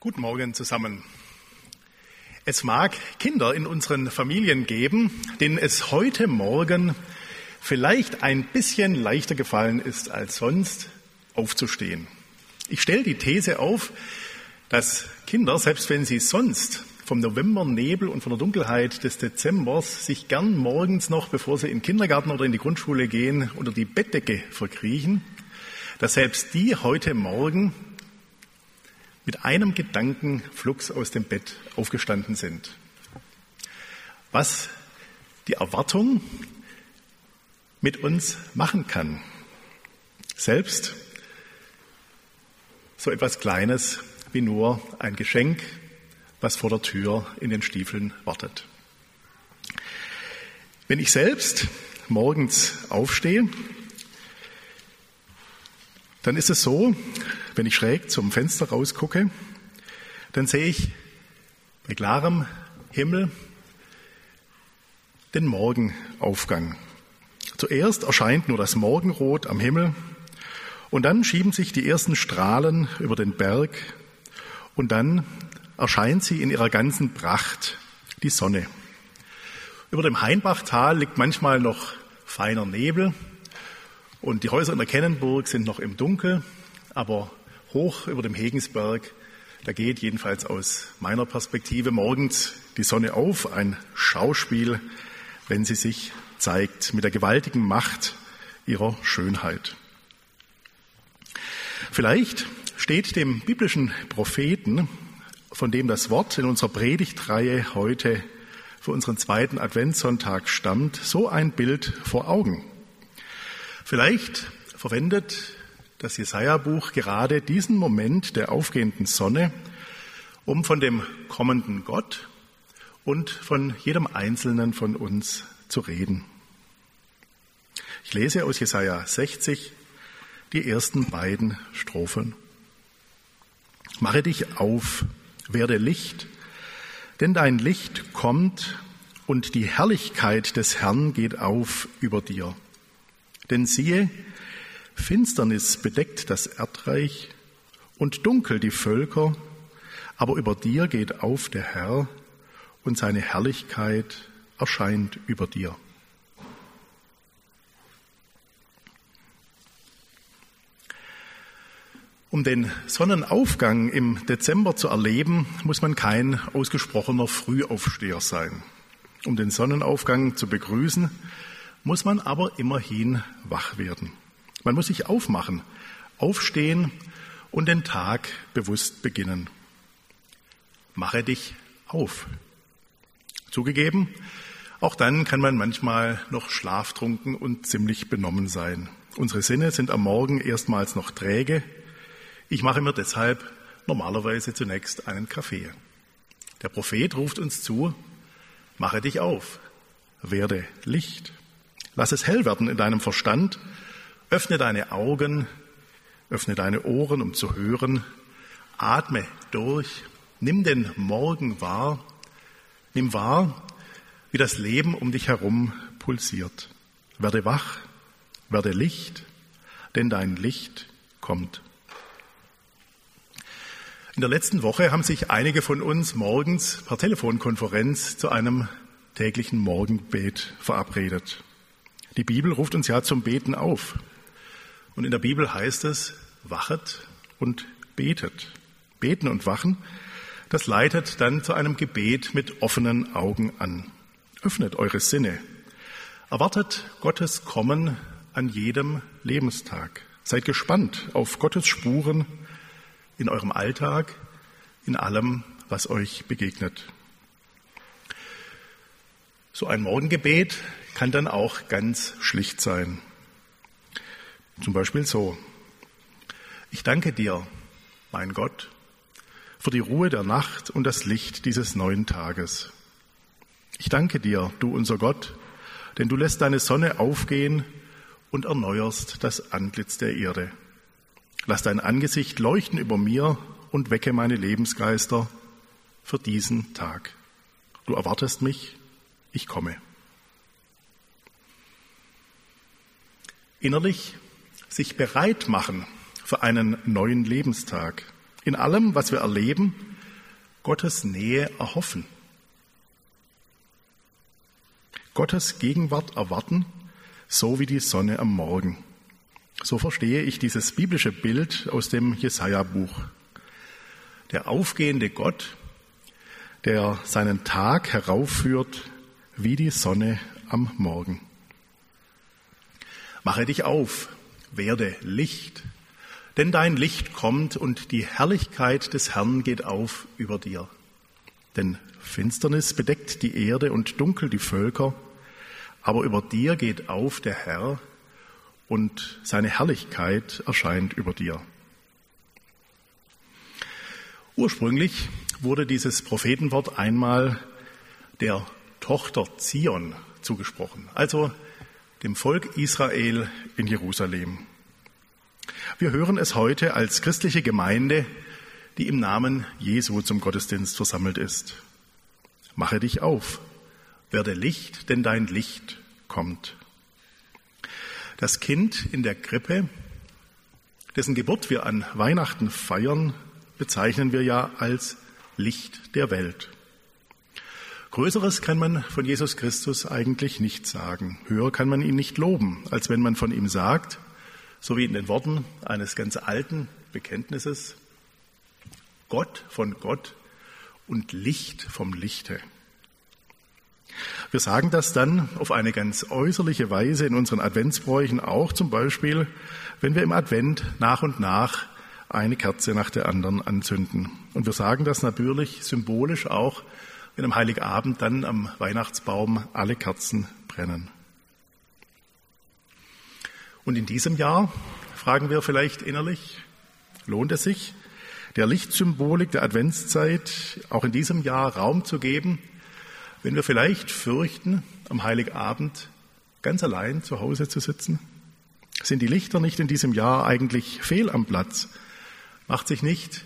Guten Morgen zusammen. Es mag Kinder in unseren Familien geben, denen es heute Morgen vielleicht ein bisschen leichter gefallen ist als sonst, aufzustehen. Ich stelle die These auf, dass Kinder, selbst wenn sie sonst vom Novembernebel und von der Dunkelheit des Dezembers sich gern morgens noch, bevor sie in den Kindergarten oder in die Grundschule gehen, unter die Bettdecke verkriechen, dass selbst die heute Morgen mit einem Gedanken flugs aus dem Bett aufgestanden sind. Was die Erwartung mit uns machen kann. Selbst so etwas Kleines wie nur ein Geschenk, was vor der Tür in den Stiefeln wartet. Wenn ich selbst morgens aufstehe, dann ist es so, wenn ich schräg zum Fenster rausgucke, dann sehe ich bei klarem Himmel den Morgenaufgang. Zuerst erscheint nur das Morgenrot am Himmel und dann schieben sich die ersten Strahlen über den Berg und dann erscheint sie in ihrer ganzen Pracht, die Sonne. Über dem Hainbachtal liegt manchmal noch feiner Nebel und die Häuser in der Kennenburg sind noch im Dunkel, aber hoch über dem Hegensberg, da geht jedenfalls aus meiner Perspektive morgens die Sonne auf, ein Schauspiel, wenn sie sich zeigt mit der gewaltigen Macht ihrer Schönheit. Vielleicht steht dem biblischen Propheten, von dem das Wort in unserer Predigtreihe heute für unseren zweiten Adventssonntag stammt, so ein Bild vor Augen. Vielleicht verwendet das Jesaja-Buch gerade diesen Moment der aufgehenden Sonne, um von dem kommenden Gott und von jedem Einzelnen von uns zu reden. Ich lese aus Jesaja 60 die ersten beiden Strophen. Mache dich auf, werde Licht, denn dein Licht kommt und die Herrlichkeit des Herrn geht auf über dir. Denn siehe, Finsternis bedeckt das Erdreich und dunkel die Völker, aber über dir geht auf der Herr und seine Herrlichkeit erscheint über dir. Um den Sonnenaufgang im Dezember zu erleben, muss man kein ausgesprochener Frühaufsteher sein. Um den Sonnenaufgang zu begrüßen, muss man aber immerhin wach werden. Man muss sich aufmachen, aufstehen und den Tag bewusst beginnen. Mache dich auf. Zugegeben, auch dann kann man manchmal noch schlaftrunken und ziemlich benommen sein. Unsere Sinne sind am Morgen erstmals noch träge. Ich mache mir deshalb normalerweise zunächst einen Kaffee. Der Prophet ruft uns zu, mache dich auf, werde Licht. Lass es hell werden in deinem Verstand. Öffne deine Augen, öffne deine Ohren, um zu hören. Atme durch. Nimm den Morgen wahr. Nimm wahr, wie das Leben um dich herum pulsiert. Werde wach, werde Licht, denn dein Licht kommt. In der letzten Woche haben sich einige von uns morgens per Telefonkonferenz zu einem täglichen Morgenbet verabredet. Die Bibel ruft uns ja zum Beten auf. Und in der Bibel heißt es, wachet und betet. Beten und wachen, das leitet dann zu einem Gebet mit offenen Augen an. Öffnet eure Sinne. Erwartet Gottes Kommen an jedem Lebenstag. Seid gespannt auf Gottes Spuren in eurem Alltag, in allem, was euch begegnet. So ein Morgengebet kann dann auch ganz schlicht sein. Zum Beispiel so. Ich danke dir, mein Gott, für die Ruhe der Nacht und das Licht dieses neuen Tages. Ich danke dir, du unser Gott, denn du lässt deine Sonne aufgehen und erneuerst das Antlitz der Erde. Lass dein Angesicht leuchten über mir und wecke meine Lebensgeister für diesen Tag. Du erwartest mich, ich komme. Innerlich sich bereit machen für einen neuen Lebenstag. In allem, was wir erleben, Gottes Nähe erhoffen. Gottes Gegenwart erwarten, so wie die Sonne am Morgen. So verstehe ich dieses biblische Bild aus dem Jesaja-Buch. Der aufgehende Gott, der seinen Tag heraufführt wie die Sonne am Morgen. Mache dich auf, werde Licht, denn dein Licht kommt und die Herrlichkeit des Herrn geht auf über dir. Denn Finsternis bedeckt die Erde und dunkel die Völker, aber über dir geht auf der Herr und seine Herrlichkeit erscheint über dir. Ursprünglich wurde dieses Prophetenwort einmal der Tochter Zion zugesprochen, also dem Volk Israel in Jerusalem. Wir hören es heute als christliche Gemeinde, die im Namen Jesu zum Gottesdienst versammelt ist. Mache dich auf, werde Licht, denn dein Licht kommt. Das Kind in der Krippe, dessen Geburt wir an Weihnachten feiern, bezeichnen wir ja als Licht der Welt. Größeres kann man von Jesus Christus eigentlich nicht sagen. Höher kann man ihn nicht loben, als wenn man von ihm sagt, so wie in den Worten eines ganz alten Bekenntnisses, Gott von Gott und Licht vom Lichte. Wir sagen das dann auf eine ganz äußerliche Weise in unseren Adventsbräuchen auch zum Beispiel, wenn wir im Advent nach und nach eine Kerze nach der anderen anzünden. Und wir sagen das natürlich symbolisch auch, wenn am Heiligabend dann am Weihnachtsbaum alle Kerzen brennen. Und in diesem Jahr fragen wir vielleicht innerlich, lohnt es sich, der Lichtsymbolik der Adventszeit auch in diesem Jahr Raum zu geben, wenn wir vielleicht fürchten, am Heiligabend ganz allein zu Hause zu sitzen? Sind die Lichter nicht in diesem Jahr eigentlich fehl am Platz? Macht sich nicht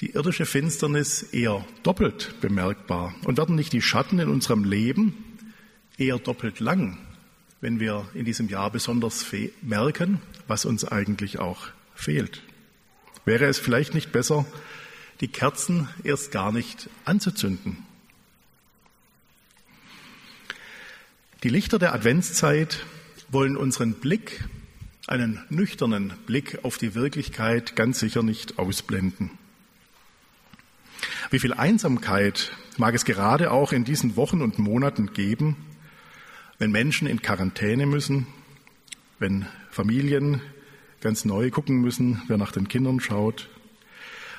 die irdische Finsternis eher doppelt bemerkbar und werden nicht die Schatten in unserem Leben eher doppelt lang, wenn wir in diesem Jahr besonders merken, was uns eigentlich auch fehlt? Wäre es vielleicht nicht besser, die Kerzen erst gar nicht anzuzünden? Die Lichter der Adventszeit wollen unseren Blick, einen nüchternen Blick auf die Wirklichkeit ganz sicher nicht ausblenden. Wie viel Einsamkeit mag es gerade auch in diesen Wochen und Monaten geben, wenn Menschen in Quarantäne müssen, wenn Familien ganz neu gucken müssen, wer nach den Kindern schaut,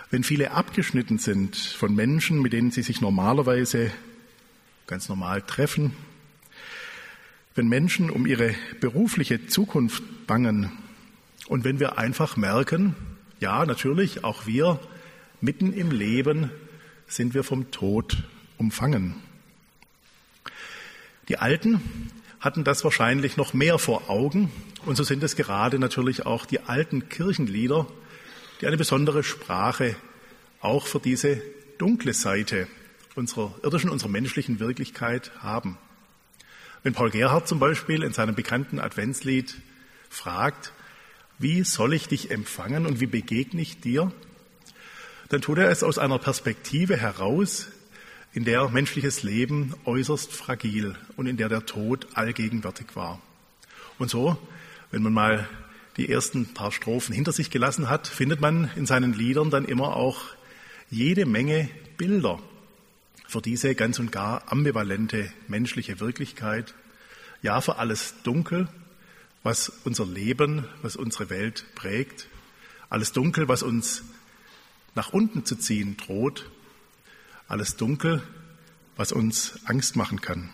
wenn viele abgeschnitten sind von Menschen, mit denen sie sich normalerweise ganz normal treffen, wenn Menschen um ihre berufliche Zukunft bangen und wenn wir einfach merken, ja, natürlich, auch wir mitten im Leben sind wir vom Tod umfangen. Die Alten hatten das wahrscheinlich noch mehr vor Augen und so sind es gerade natürlich auch die alten Kirchenlieder, die eine besondere Sprache auch für diese dunkle Seite unserer irdischen, unserer menschlichen Wirklichkeit haben. Wenn Paul Gerhardt zum Beispiel in seinem bekannten Adventslied fragt, wie soll ich dich empfangen und wie begegne ich dir, dann tut er es aus einer Perspektive heraus, in der menschliches Leben äußerst fragil und in der der Tod allgegenwärtig war. Und so, wenn man mal die ersten paar Strophen hinter sich gelassen hat, findet man in seinen Liedern dann immer auch jede Menge Bilder für diese ganz und gar ambivalente menschliche Wirklichkeit, ja für alles Dunkel, was unser Leben, was unsere Welt prägt, alles Dunkel, was uns nach unten zu ziehen droht, alles Dunkel, was uns Angst machen kann.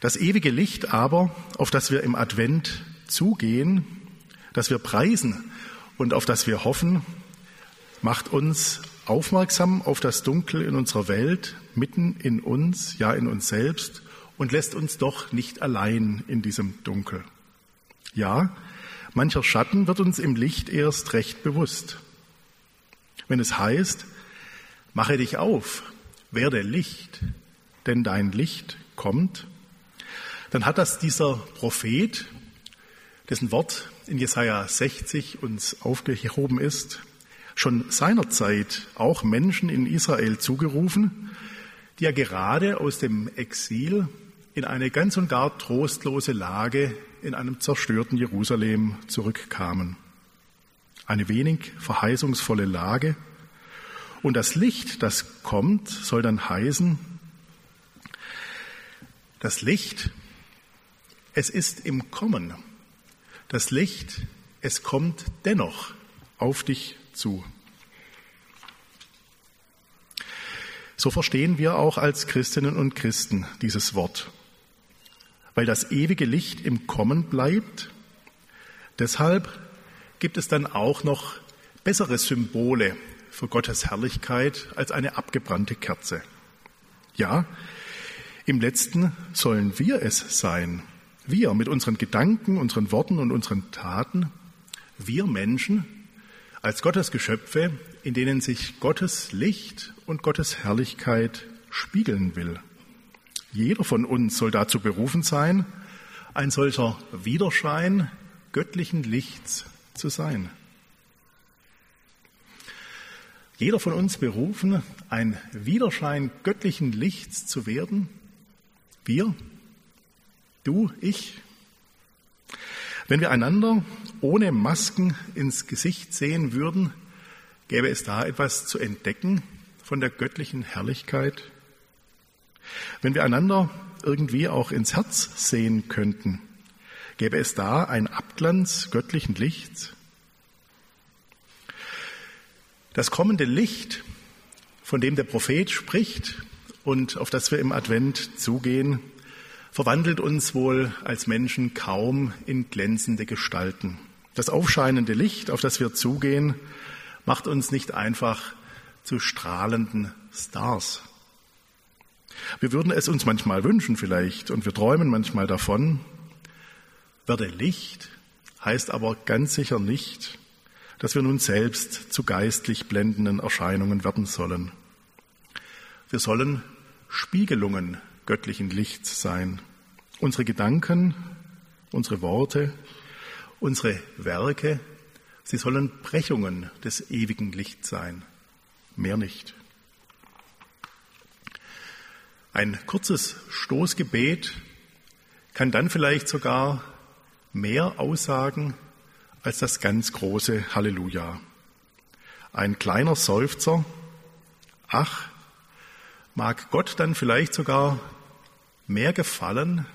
Das ewige Licht aber, auf das wir im Advent zugehen, das wir preisen und auf das wir hoffen, macht uns aufmerksam auf das Dunkel in unserer Welt, mitten in uns, ja in uns selbst und lässt uns doch nicht allein in diesem Dunkel. Ja, mancher Schatten wird uns im Licht erst recht bewusst. Wenn es heißt, mache dich auf, werde Licht, denn dein Licht kommt, dann hat das dieser Prophet, dessen Wort in Jesaja 60 uns aufgehoben ist, schon seinerzeit auch Menschen in Israel zugerufen, die ja gerade aus dem Exil in eine ganz und gar trostlose Lage in einem zerstörten Jerusalem zurückkamen. Eine wenig verheißungsvolle Lage. Und das Licht, das kommt, soll dann heißen, das Licht, es ist im Kommen. Das Licht, es kommt dennoch auf dich zu. So verstehen wir auch als Christinnen und Christen dieses Wort weil das ewige Licht im Kommen bleibt. Deshalb gibt es dann auch noch bessere Symbole für Gottes Herrlichkeit als eine abgebrannte Kerze. Ja, im letzten sollen wir es sein. Wir mit unseren Gedanken, unseren Worten und unseren Taten. Wir Menschen als Gottes Geschöpfe, in denen sich Gottes Licht und Gottes Herrlichkeit spiegeln will. Jeder von uns soll dazu berufen sein, ein solcher Widerschein göttlichen Lichts zu sein. Jeder von uns berufen, ein Widerschein göttlichen Lichts zu werden. Wir, du, ich. Wenn wir einander ohne Masken ins Gesicht sehen würden, gäbe es da etwas zu entdecken von der göttlichen Herrlichkeit wenn wir einander irgendwie auch ins Herz sehen könnten, gäbe es da einen Abglanz göttlichen Lichts? Das kommende Licht, von dem der Prophet spricht und auf das wir im Advent zugehen, verwandelt uns wohl als Menschen kaum in glänzende Gestalten. Das aufscheinende Licht, auf das wir zugehen, macht uns nicht einfach zu strahlenden Stars. Wir würden es uns manchmal wünschen vielleicht und wir träumen manchmal davon. Werde Licht heißt aber ganz sicher nicht, dass wir nun selbst zu geistlich blendenden Erscheinungen werden sollen. Wir sollen Spiegelungen göttlichen Lichts sein. Unsere Gedanken, unsere Worte, unsere Werke, sie sollen Brechungen des ewigen Lichts sein, mehr nicht. Ein kurzes Stoßgebet kann dann vielleicht sogar mehr aussagen als das ganz große Halleluja. Ein kleiner Seufzer, ach, mag Gott dann vielleicht sogar mehr gefallen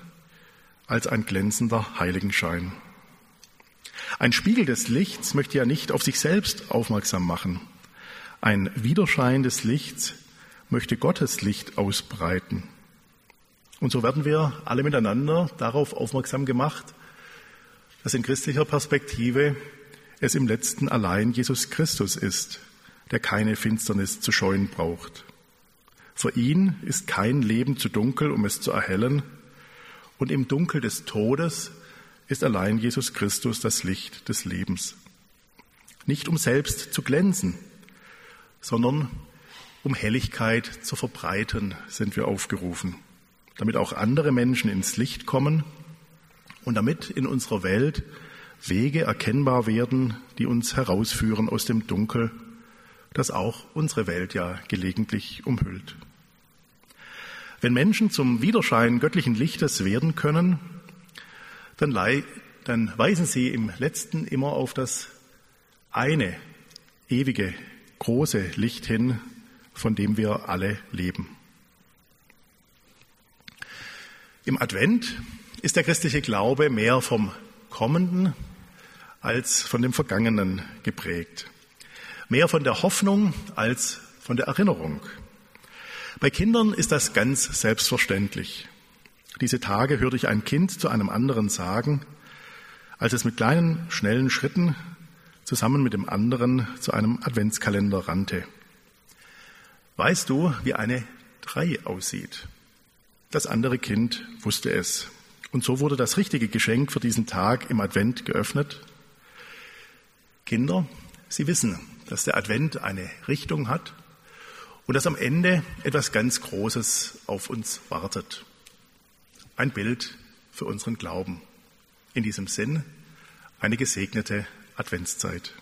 als ein glänzender Heiligenschein. Ein Spiegel des Lichts möchte ja nicht auf sich selbst aufmerksam machen. Ein Widerschein des Lichts möchte Gottes Licht ausbreiten. Und so werden wir alle miteinander darauf aufmerksam gemacht, dass in christlicher Perspektive es im letzten allein Jesus Christus ist, der keine Finsternis zu scheuen braucht. Für ihn ist kein Leben zu dunkel, um es zu erhellen, und im Dunkel des Todes ist allein Jesus Christus das Licht des Lebens. Nicht um selbst zu glänzen, sondern um Helligkeit zu verbreiten, sind wir aufgerufen, damit auch andere Menschen ins Licht kommen und damit in unserer Welt Wege erkennbar werden, die uns herausführen aus dem Dunkel, das auch unsere Welt ja gelegentlich umhüllt. Wenn Menschen zum Widerschein göttlichen Lichtes werden können, dann, dann weisen sie im letzten immer auf das eine ewige, große Licht hin, von dem wir alle leben. Im Advent ist der christliche Glaube mehr vom Kommenden als von dem Vergangenen geprägt. Mehr von der Hoffnung als von der Erinnerung. Bei Kindern ist das ganz selbstverständlich. Diese Tage hörte ich ein Kind zu einem anderen sagen, als es mit kleinen, schnellen Schritten zusammen mit dem anderen zu einem Adventskalender rannte. Weißt du, wie eine Drei aussieht? Das andere Kind wusste es. Und so wurde das richtige Geschenk für diesen Tag im Advent geöffnet. Kinder, Sie wissen, dass der Advent eine Richtung hat und dass am Ende etwas ganz Großes auf uns wartet. Ein Bild für unseren Glauben. In diesem Sinn eine gesegnete Adventszeit.